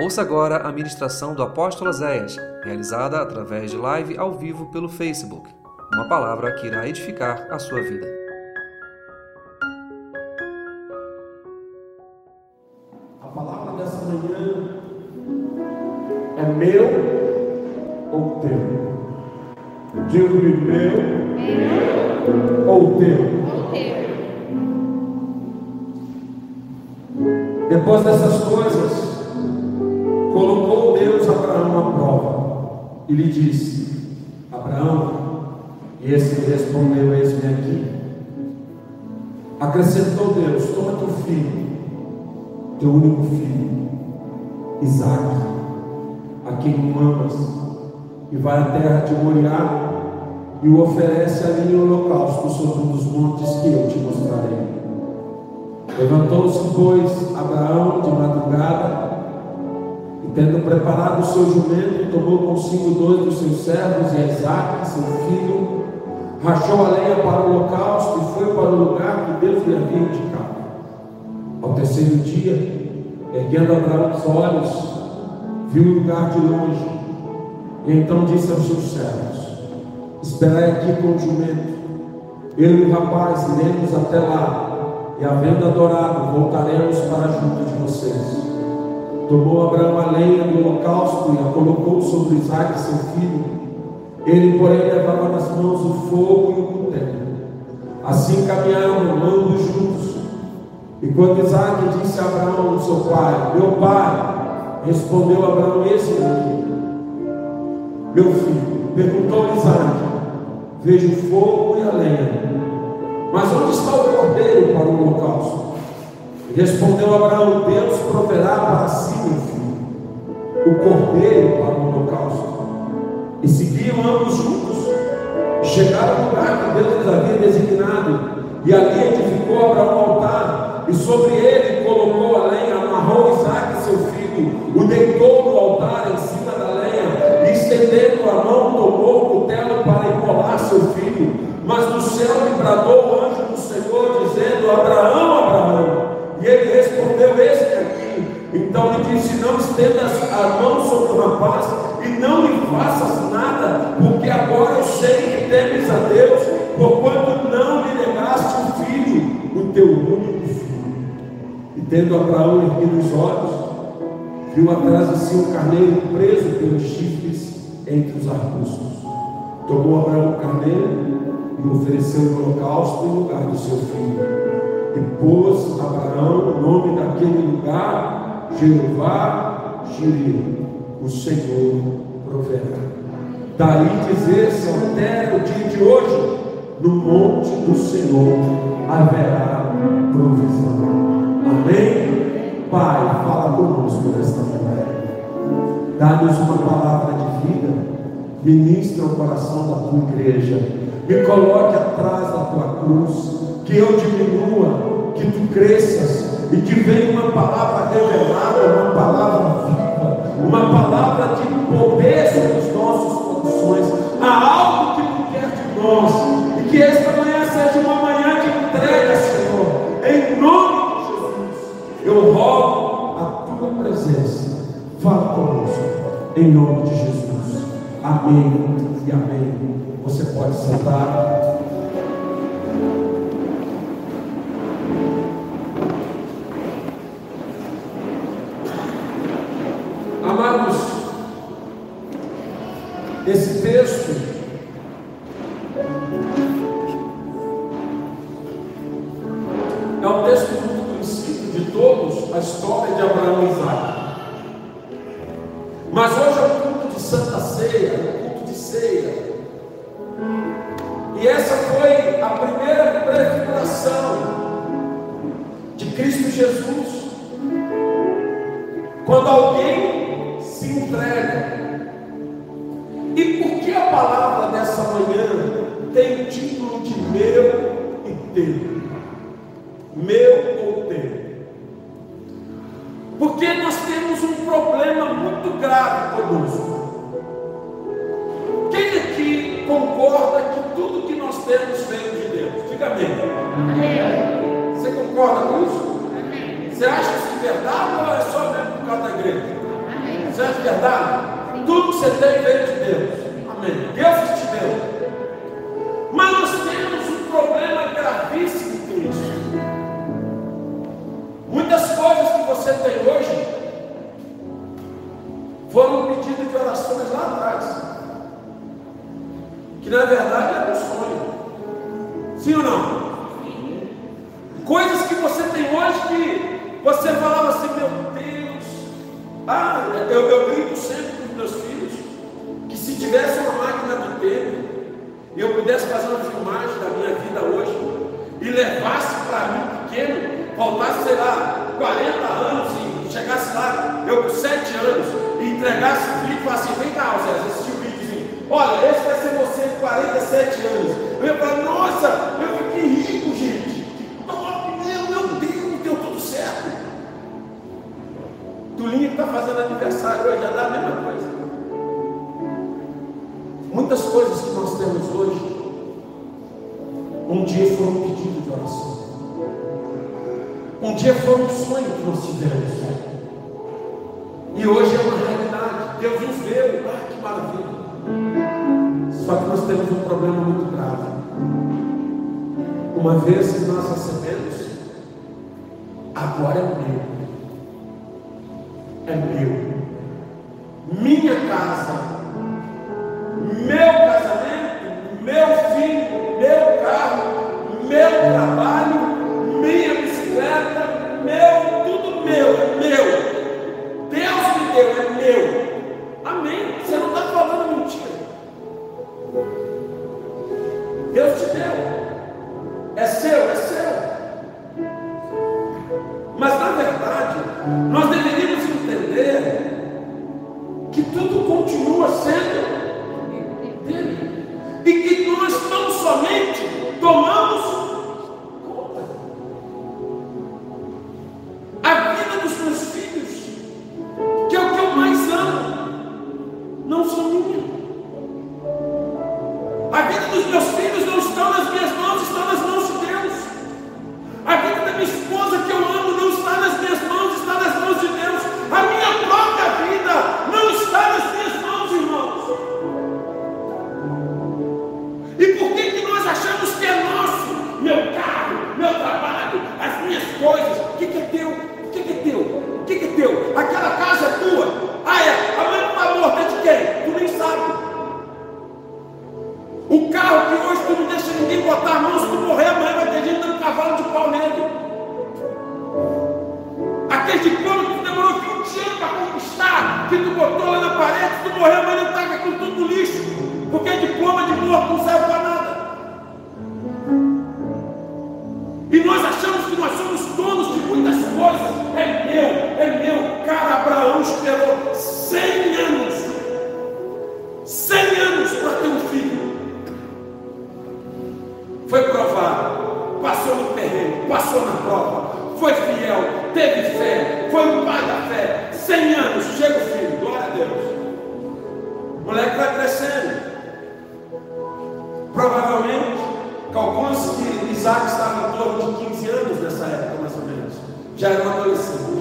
Ouça agora a ministração do apóstolo Zéias, realizada através de live ao vivo pelo Facebook. Uma palavra que irá edificar a sua vida. A palavra dessa manhã é meu ou teu? Digo-lhe meu, ou teu? Depois dessas coisas, e lhe disse: Abraão, e esse respondeu: Eis-me aqui. Acrescentou Deus: Toma teu filho, teu único filho, Isaque, a quem amas, e vai à terra de Moriá e o oferece ali em holocausto sobre um dos montes que eu te mostrarei. Levantou-se, pois, Abraão de madrugada Tendo preparado o seu jumento, tomou consigo dois dos seus servos e Isaac, seu filho, rachou a lenha para o holocausto e foi para o lugar que Deus lhe havia indicado. Ao terceiro dia, erguendo Abraão os olhos, viu o lugar de longe, e então disse aos seus servos: Esperai aqui com o jumento, ele e o rapaz iremos até lá, e havendo adorado, voltaremos para junto de vocês. Tomou Abraão a lenha do holocausto e a colocou sobre Isaac, seu filho. Ele, porém, levava nas mãos o fogo e o cutelo. Assim caminharam, ambos juntos. E quando Isaac disse a Abraão, seu pai, meu pai, respondeu Abraão, esse aqui, meu filho. Perguntou Isaac, vejo o fogo e a lenha, mas onde está o cordeiro para o holocausto? Respondeu Abraão: Deus proverá para si, meu filho, o cordeiro para o holocausto. E seguiam ambos juntos. Chegaram ao lugar que Deus lhes havia designado. E ali edificou Abraão um altar. E sobre ele colocou a lenha, amarrou Isaac, seu filho, o deitou no altar em cima da lenha. E estendendo a mão, tomou o cutelo para empolar seu filho. Mas do céu lhe bradou o anjo do Senhor, dizendo: Abraão. Respondeu: Esse aqui. Então lhe disse: Não estendas a mão sobre o rapaz e não lhe faças nada, porque agora eu sei que temes a Deus, porquanto não lhe negaste o filho, o teu único filho. E tendo Abraão erguido os olhos, viu atrás de si um carneiro preso pelos chifres entre os arbustos. Tomou Abraão o carneiro e ofereceu o holocausto em lugar do seu filho. E Abraão o nome daquele lugar, Jeová Jireh, o Senhor proverá. Daí dizer-se até o dia de hoje, no monte do Senhor haverá provisão. Amém? Pai, fala conosco nesta manhã. Dá-nos uma palavra de vida, ministra o coração da tua igreja, me coloque atrás da tua cruz que eu diminua, que tu cresças, e que venha uma palavra revelada, uma palavra viva, uma palavra de poder sobre os nossos corações. Há algo que tu quer de nós, e que esta manhã seja uma manhã de entrega, Senhor, em nome de Jesus. Eu rogo a tua presença, fala conosco, em nome de Jesus. Amém e amém. Você pode sentar. Uma vez que nós recebemos, agora é meu. Aquela casa é tua. Ah, é? A mãe não está morta de quem? Tu nem sabe. O carro que hoje tu não deixa ninguém botar a mão, se tu morrer amanhã vai ter gente dando cavalo de pau nele. Aquele diploma que tu demorou 20 anos para conquistar, que tu botou lá na parede, se tu morrer amanhã ele taca com tudo no lixo. Porque diploma de morto não serve para nada. Passou na prova, foi fiel, teve fé, foi um pai da fé. 100 anos, chega o filho, glória a Deus. O moleque vai crescendo. Provavelmente, calcula-se que Isaac estava em torno de 15 anos nessa época, mais ou menos. Já era um adolescente.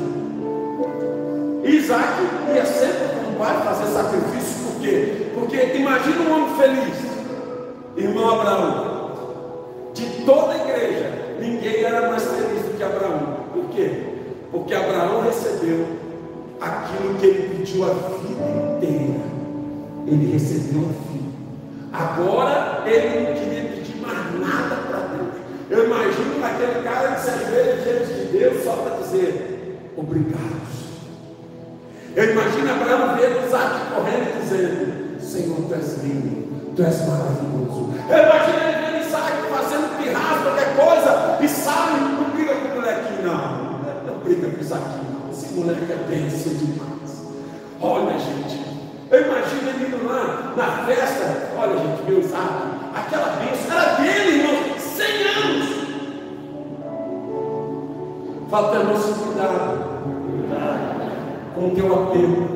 Isaac ia sempre com o pai fazer sacrifício, por quê? Porque imagina um homem feliz, irmão Abraão. Recebeu aquilo que ele pediu a vida inteira. Ele recebeu um filho. Agora ele não queria pedir mais nada para Deus. Eu imagino aquele cara que se ajoelha diante de Deus só para dizer obrigado. Eu imagino Abraão vendo Isaac correndo e dizendo: Senhor, tu és lindo, tu és maravilhoso. Eu imagino ele vendo Isaac fazendo pirraça, qualquer coisa, e sabe, não briga com o molequinho, não. Não briga com Isaac, moleque é bênção demais. Olha, gente, eu imagino ele indo lá na festa. Olha, gente, meu Isaac, aquela bênção era dele, irmão, 100 anos. Falta nosso cuidado com o teu apelo,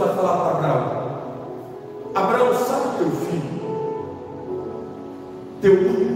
vai falar para Abraão. Abraão, sabe teu filho? Teu único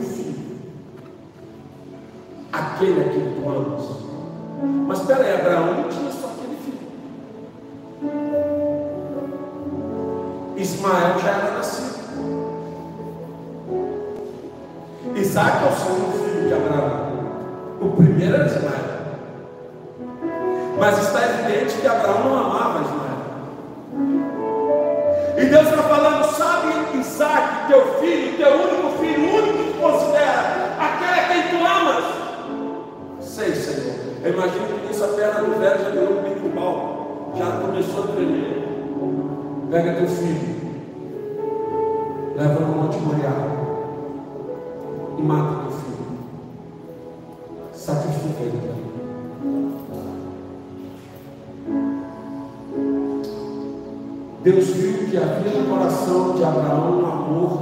Deus viu que havia no coração de Abraão um amor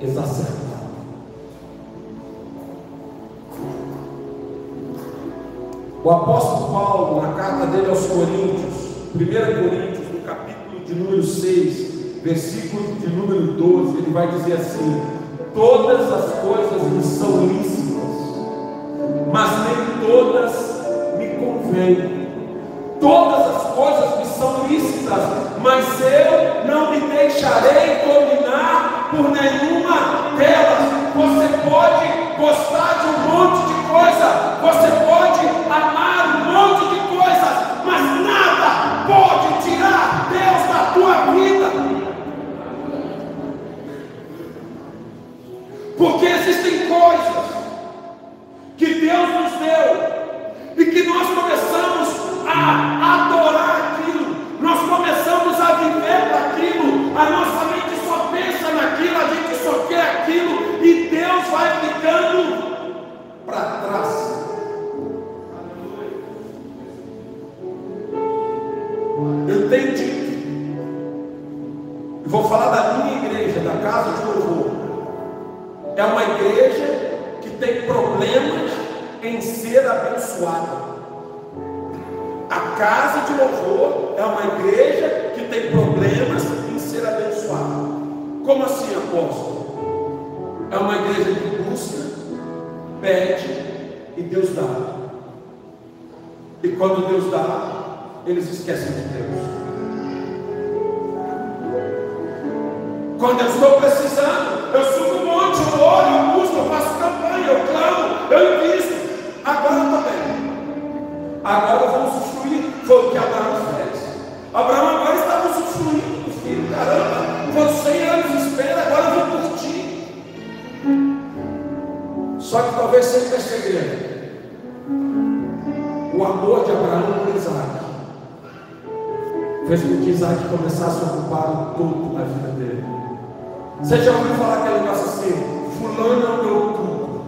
exacerbado. O apóstolo Paulo, na carta dele aos Coríntios, 1 Coríntios, no capítulo de número 6, versículo de número 12, ele vai dizer assim: Todas as coisas me são lícitas, mas nem todas me convêm. Todas as coisas são lícitas, mas eu não me deixarei dominar por nenhuma delas. Você pode gostar de um monte de coisa, você falar da minha igreja, da casa de louvor. É uma igreja que tem problemas em ser abençoada. A casa de louvor é uma igreja que tem problemas em ser abençoada. Como assim, apóstolo? É uma igreja que busca, pede e Deus dá. E quando Deus dá, eles esquecem de Deus. Quando eu estou precisando, eu subo um monte, eu oro, eu busco, eu faço campanha, eu clamo, eu invisto. Agora bem. Agora vamos usufruir. Foi o que Abraão fez. Abraão agora estava usufruindo do filho. Caramba, foram 100 anos de espera, agora eu vou curtir. Só que talvez seja perceber o amor de Abraão por Isaac fez com que Isaac começasse a ocupar o topo da vida dele. Você já ouviu falar aquele negócio assim? Fulano é o meu tudo.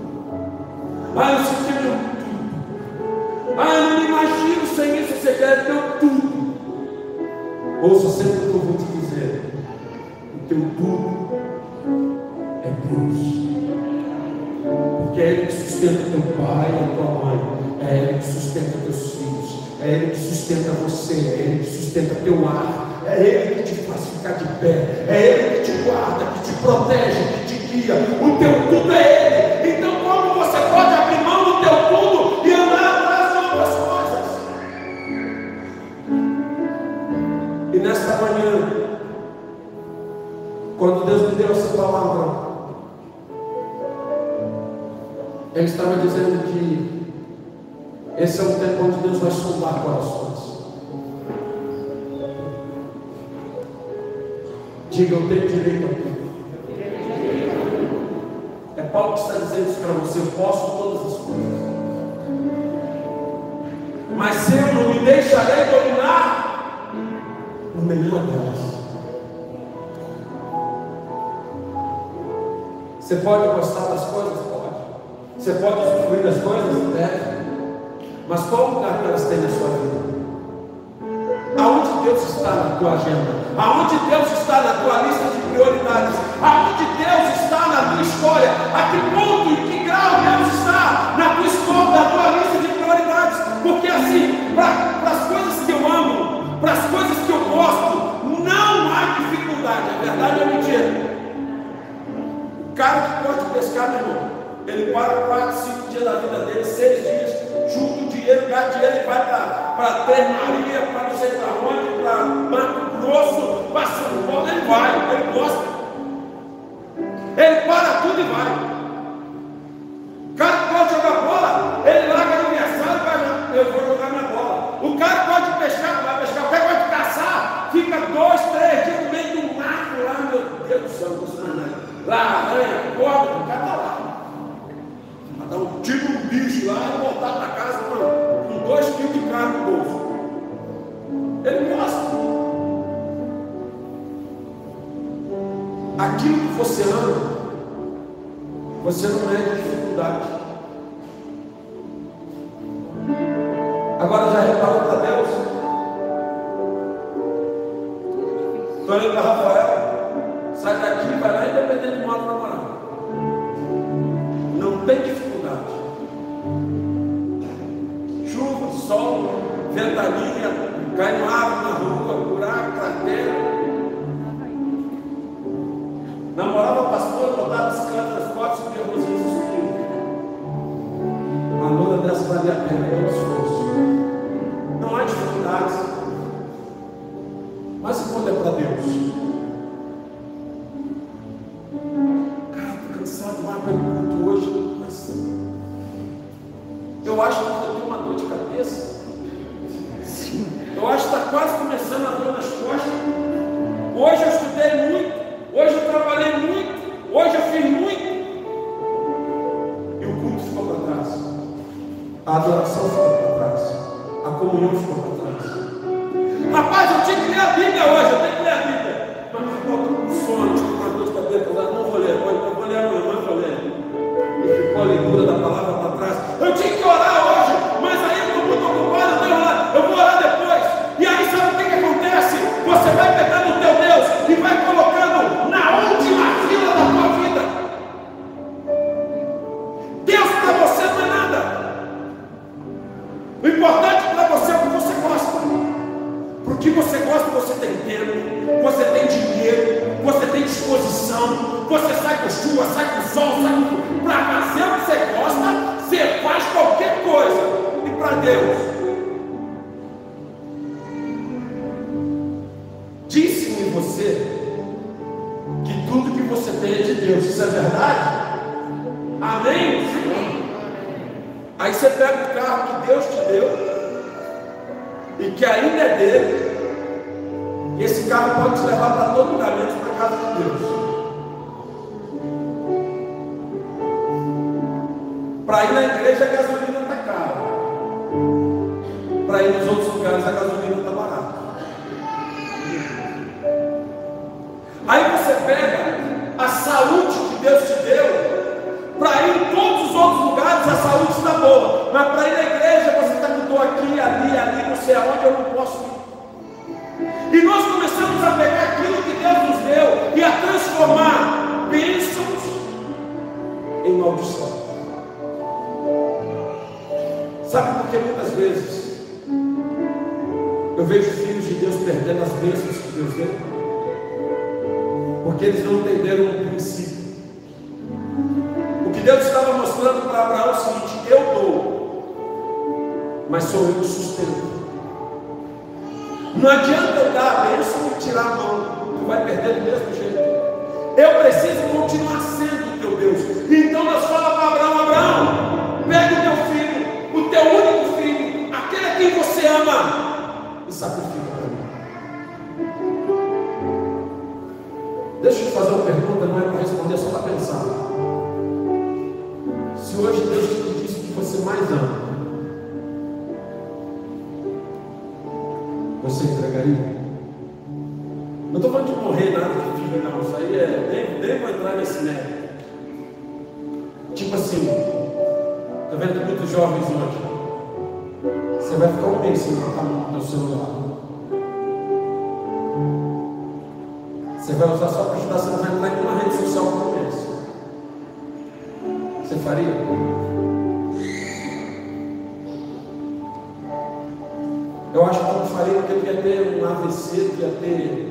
Ah, eu que é meu tudo. Ah, eu não me imagino sem isso, você quer meu tudo. Ouça sempre o que eu vou te dizer. teu tudo é Deus. Porque é Ele que sustenta teu pai e tua mãe, é Ele que sustenta teus filhos, é Ele que sustenta você, é Ele que sustenta teu ar, é Ele que te faz ficar de pé, é Ele que te guarda, que te protege, que te guia. O teu tudo é Ele. Então, como você pode abrir mão do teu tudo e andar atrás de outras coisas? E nesta manhã, quando Deus me deu essa palavra, Ele estava dizendo que esse é o tempo onde Deus vai sondar corações. Diga, eu tenho direito dominar por nenhuma delas. Você pode gostar das coisas? Pode. Você pode usufruir das coisas? Deve. Mas qual lugar que elas têm na sua vida? Aonde Deus está na tua agenda? Aonde Deus está na tua lista de prioridades? Aonde Deus está na tua história? A que ponto cara que pode pescar, meu irmão, ele para 4, 5 dias da vida dele, 6 dias, junta o dinheiro, gasta dinheiro e vai para Três Maria, para não sei para onde, para Mato Grosso, para São Paulo, ele vai, ele gosta. Ele para tudo e vai. O cara que pode jogar bola, ele larga no aniversário e vai, eu vou jogar minha bola. O cara pode pescar, vai pescar, o cara pode caçar, fica dois, três dias no meio do mato lá, meu Deus do céu. Lá, aranha, corda, o cara está lá dar um tiro no bicho lá e voltar para casa com, com dois quilos de carne no bolso. Ele gosta. Aquilo que você ama, você não é de dificuldade. Agora já reparou para Deus? Estou olhando para Rafael. Ventania, cai no árvore Deus? Mas sou eu que sustento. Não adianta eu dar a bênção e tirar a mão, tu vai perder do mesmo jeito. Eu preciso continuar sendo o teu Deus. Então Deus fala para Abraão: Abraão, pega o teu filho, o teu único filho, aquele a quem você ama, e sacrifica para mim. Deixa eu te fazer uma pergunta, não é para responder, é só para pensar. Se hoje Deus te disse que você mais ama, morrer nada de filho, não. Isso aí é. Nem vou entrar nesse mérito. Tipo assim, está vendo muitos jovens hoje? Você vai ficar um mês sem trocar no celular. Você vai usar só para ajudar, você não vai entrar em rede social um mês. Você faria? Eu acho que não faria porque eu ia ter um AVC, ia ter.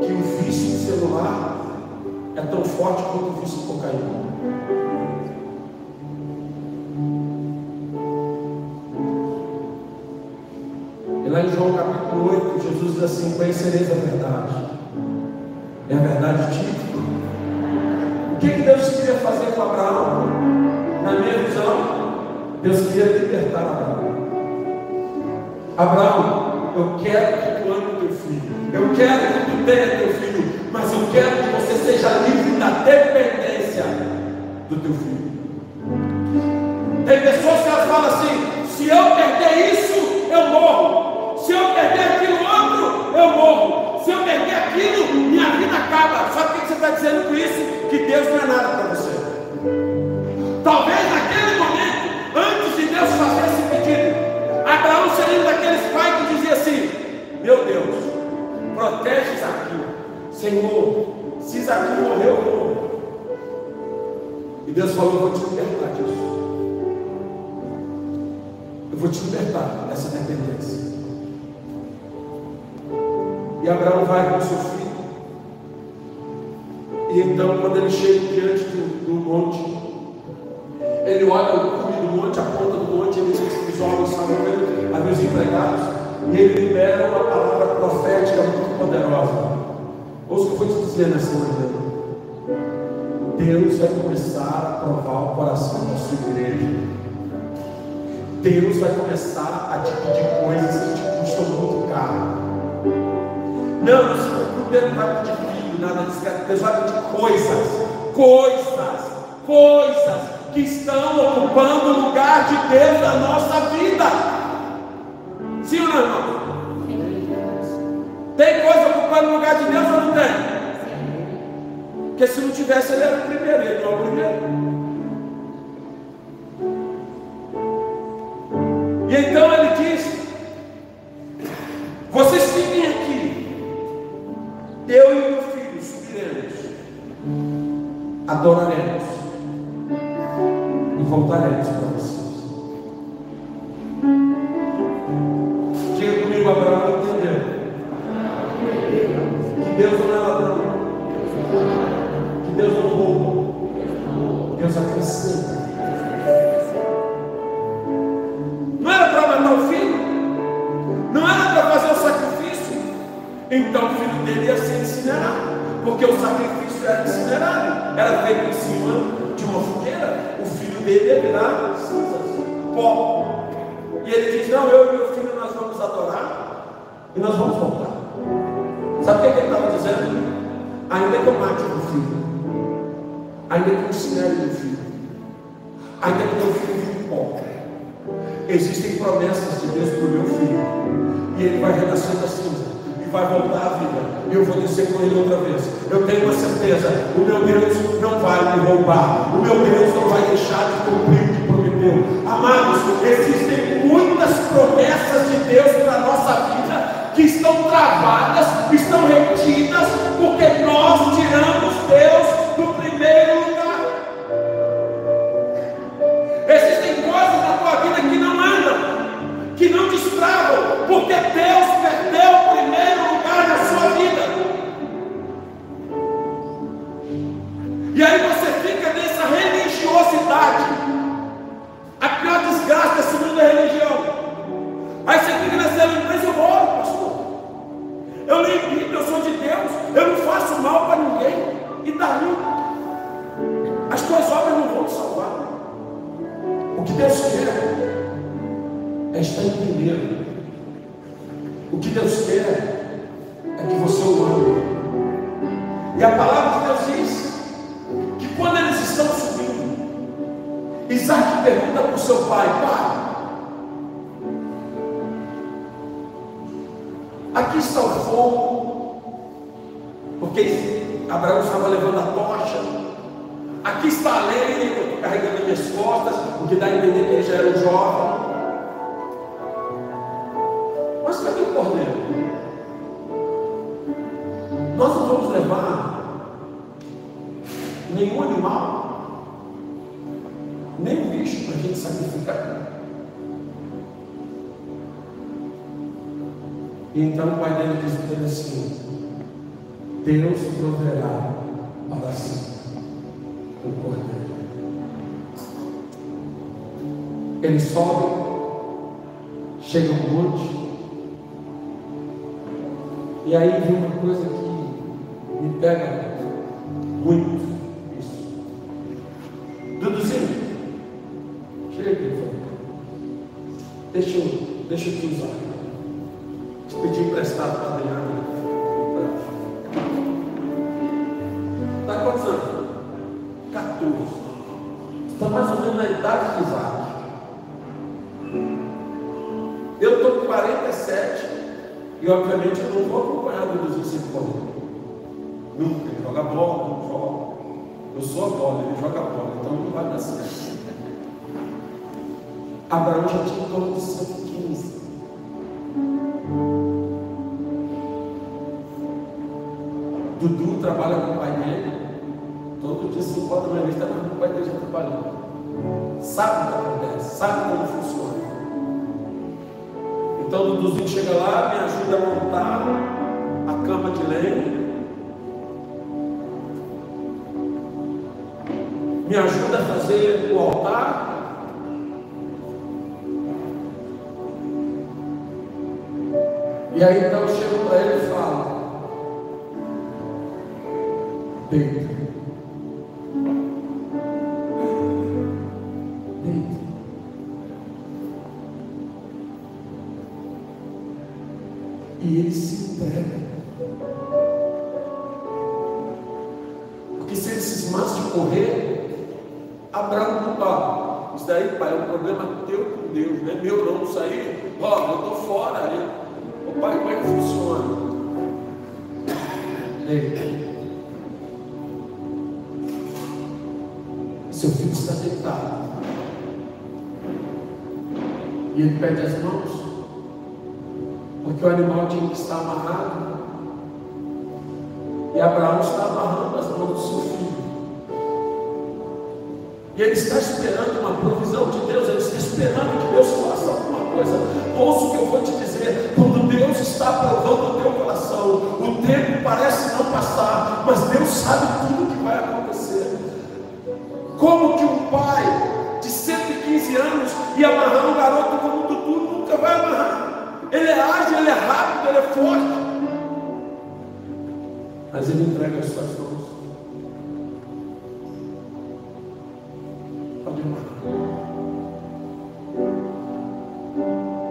Que o vício em celular é tão forte quanto o vício em cocaína. E lá em João capítulo 8, Jesus diz assim: Conhecereis a verdade é a verdade típica. O que, que Deus queria fazer com Abraão? Na minha visão, Deus queria libertar Abraão. Abraão, eu quero que teu filho. Mas eu quero que você seja livre da dependência do teu filho. Protege Isaque. Senhor, se Isaque morreu, eu morro. E Deus falou: Eu vou te libertar disso. Eu vou te libertar dessa dependência. E Abraão vai com seu filho. E então, quando ele chega diante do, do monte, ele olha o cume do monte, a ponta do monte, ele diz que os homens vendo, havia os empregados, e ele libera uma palavra profética muito poderosa. Ouça o que eu vou te dizer nessa manhã. Deus vai começar a provar o coração da sua igreja. Deus vai começar a pedir coisas que te custam muito caro. Não, não se preocupe, não vai pedir filho, nada disso. Deus vai pedir coisas, coisas, coisas que estão ocupando o lugar de Deus na nossa vida. Sim ou não, irmão? Tem coisa ocupando o lugar de Deus ou não tem? Porque se não tivesse, ele era o primeiro, ele não é o primeiro. E então ele diz: Vocês fiquem aqui eu e meu filho subiremos, adoraremos então o filho dele ia ser incinerado, porque o sacrifício era incinerado, era feito em cima de uma fogueira, o filho dele ia virar cinzas, pó. E ele diz: Não, eu e meu filho nós vamos adorar e nós vamos voltar. Sabe o que, ele estava dizendo? Ainda que eu mate o filho, ainda que eu incinere meu filho, ainda que meu filho vive pó, existem promessas de Deus para o meu filho, e ele vai renascer da cinza vai voltar à vida. E eu vou dizer com ele outra vez. Eu tenho uma certeza: o meu Deus não vai me roubar. O meu Deus não vai deixar de cumprir o que prometeu. Amados, existem muitas promessas de Deus para a nossa vida que estão travadas, estão retidas, porque nós tiramos Deus do primeiro lugar. Existem coisas na tua vida que não andam, que não destravam, porque Deus Eles sobem, chegam um monte, e aí vem uma coisa que me pega muito isso. Duduzinho, chega aqui, por favor. Deixa deixa eu te usar. obviamente eu não vou acompanhado dos discípulos. Nunca. Ele joga bola, não joga. Eu sou a bola, ele joga bola, então não vai dar certo. Abraão já tinha em torno de 115. Dudu trabalha com o pai dele. Todo dia, 5 horas da manhã, está com o pai dele já trabalhou. Sabe o que acontece, sabe como gente chega lá, me ajuda a montar a cama de lenha, me ajuda a fazer o altar. E aí então chega Porque o animal tinha que estar amarrado. E Abraão está amarrando as mãos do seu filho. E ele está esperando uma prova rápido, ele é forte. Mas ele entrega as suas mãos. Pode ir,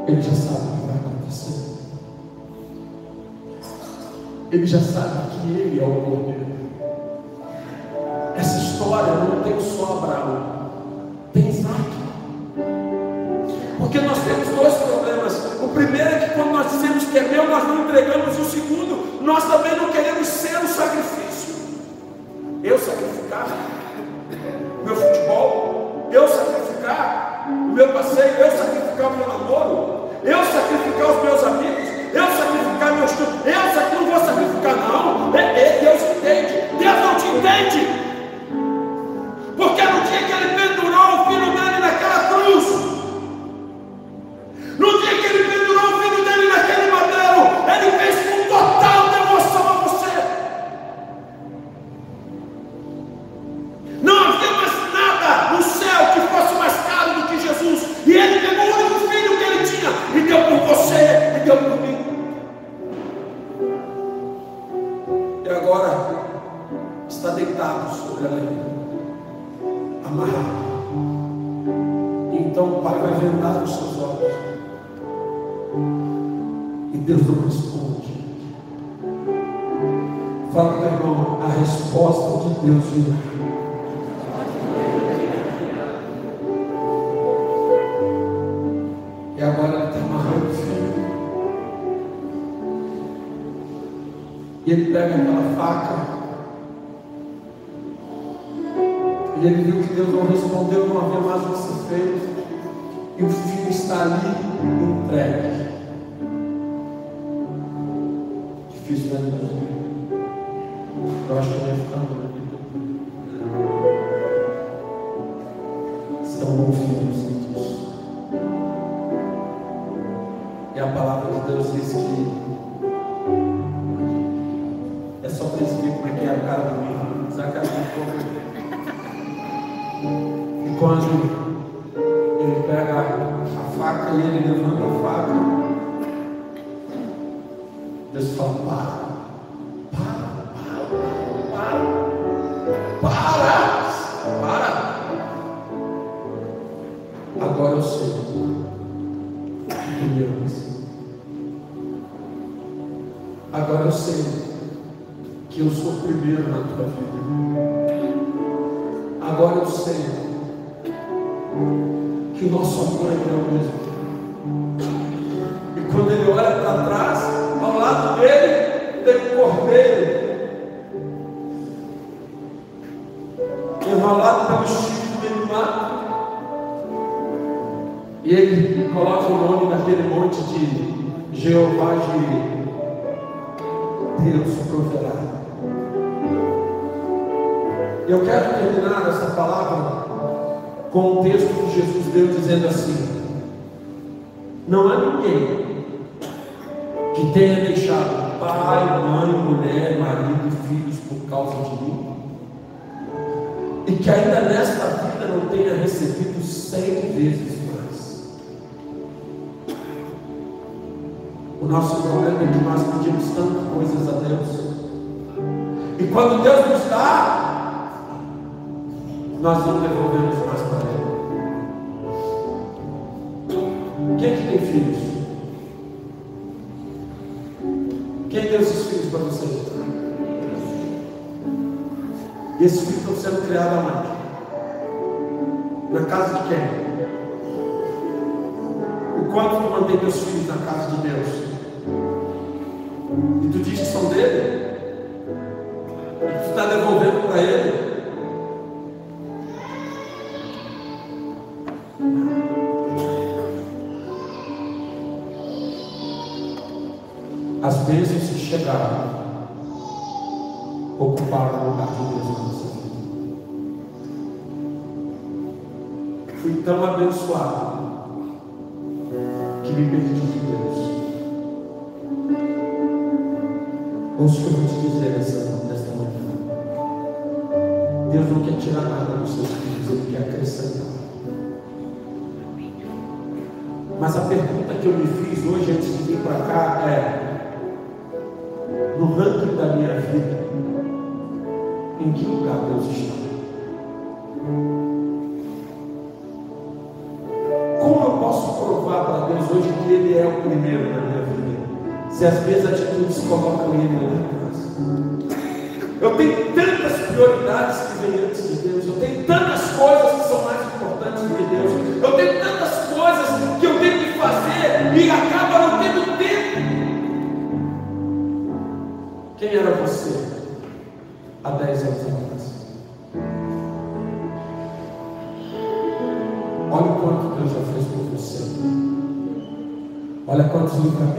Ele já sabe o que vai acontecer. Ele já sabe Nós também não queremos não responde. Fala o irmão, a resposta de Deus virá. E agora ele está amarrando o filho. E ele pega aquela faca E ele viu que Deus não respondeu, não havia mais o que ser feito. E o filho está ali entregue. Difícil, né, Deus? Eu acho que vai ficar aqui. São ouvidos Deus. E a palavra de Deus diz que é só para verem como é que é a cara do menino. Zacarias quando Deus fala, para, para, para, para, para. Agora eu sei que me amas. Agora eu sei que eu sou o primeiro na tua vida. Agora eu sei que o nosso amor é o mesmo. Essa palavra com o texto que Jesus deu dizendo assim: Não há ninguém que tenha deixado pai, mãe, mulher, marido, filhos por causa de mim, e que ainda nesta vida não tenha recebido cem vezes mais. O nosso problema é que nós pedimos tantas coisas a Deus, e quando Deus nos dá, nós não devolvemos mais para Ele. Quem é que tem filhos? Quem deu esses filhos para você? E esses filhos estão sendo criados aonde? Na casa de quem? O quanto tu mantém teus filhos na casa de Deus? E tu diz que são dele? E tu está devolvendo tão abençoado que me perdi de Deus. Ouça o que eu vou te dizer nesta manhã. Deus não quer tirar nada dos seus filhos, Ele quer acrescentar. Mas a pergunta que eu me fiz hoje antes de vir para cá é: no ranking da minha vida, em que lugar Deus está? Deus hoje que Ele é o primeiro na minha vida? Se as minhas atitudes colocam Ele lá atrás. Eu tenho tantas prioridades que vêm antes Deus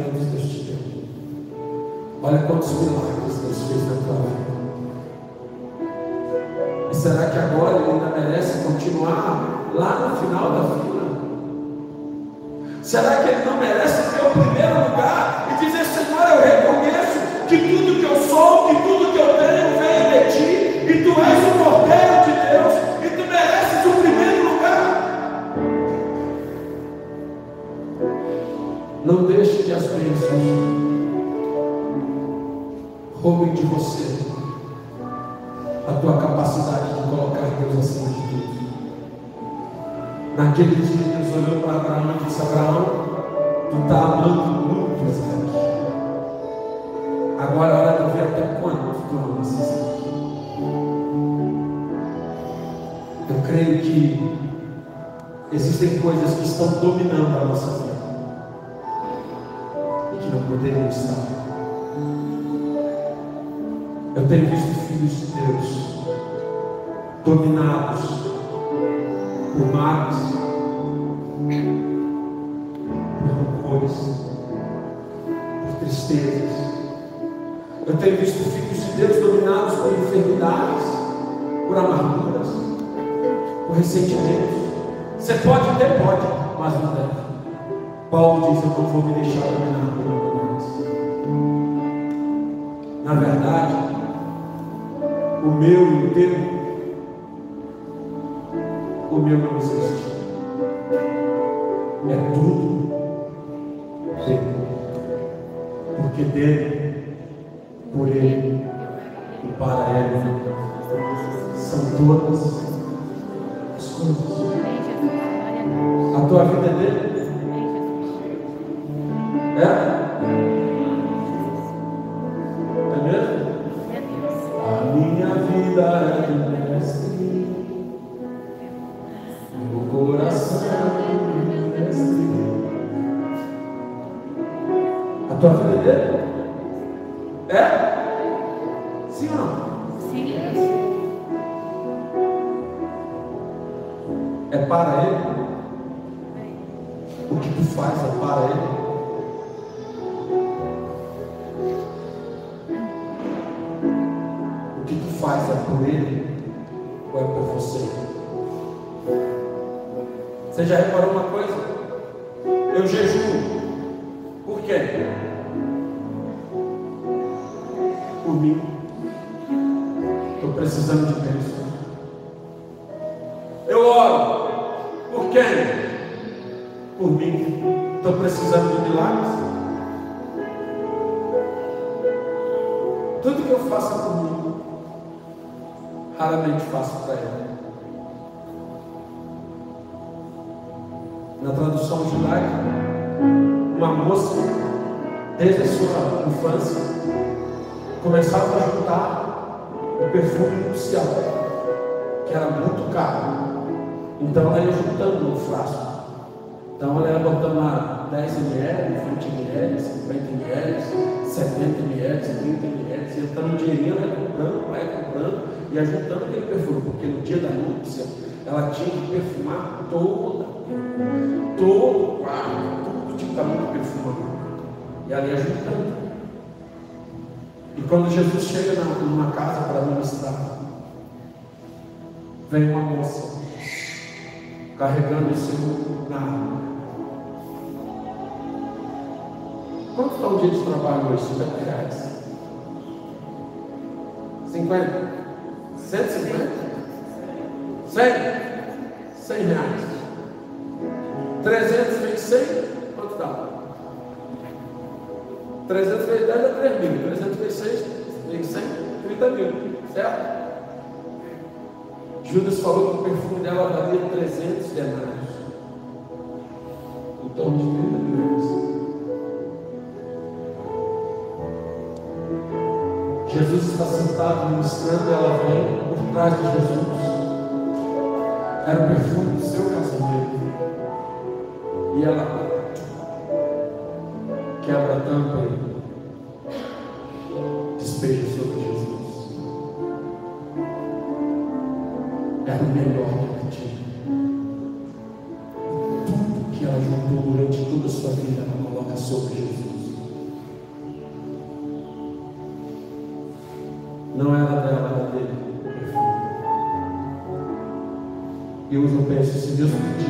a tua capacidade de colocar Deus acima de tudo. Naquele dia, Deus olhou para Abraão e disse: Abraão, tu está amando muito Isaac. Agora é hora de ver até quando tu amas Isaac. Eu creio que existem coisas que estão dominando a nossa vida e que não poderiam estar. Eu tenho visto filhos de Deus dominados por males, por rancores, por tristezas. Eu tenho visto filhos de Deus dominados por enfermidades, por amarguras, por ressentimentos. Você pode ter, pode, mas não deve. Paulo diz: Eu não vou me deixar dominar meu e o teu o meu não existe. É tudo dele. Porque dele, por ele e para ele são todas as coisas. A tua vida é dele? Na tradução judaica, uma moça, desde a sua infância, começaram a juntar o perfume nupcial, que era muito caro. Então ela ia juntando no frasco. Então ela ia botando lá 10 ml, 20 ml, 50 ml, 70 ml, 30 ml, então no dinheirinho ela ia comprando, vai comprando, e ia juntando aquele perfume, porque no dia da núpcia ela tinha que perfumar toda, todo o quarto, tudo tinha estar muito perfumado. E ela ia juntando. E quando Jesus chega numa casa para ministrar, vem uma moça carregando o seu narro. Quanto está o dia de trabalho hoje? 50 reais. 50? 150? 100? 100 reais. 300 vezes 100? Quanto dá? 300 vezes 10 é 3 mil. 300 vezes 6 tem 100, 30 mil. Certo? Judas falou que o perfume dela valia 300 denários. O tom de 30 mil. Jesus está sentado ministrando, ela vem por trás de Jesus. Era o perfume do seu casamento. E ela quebra a tampa e despeja sobre Jesus. Era é o melhor que ela tinha. Tudo que ela juntou durante toda a sua vida, ela coloca sobre Jesus. Não era dela, era dele. E hoje eu penso, se Deus pedir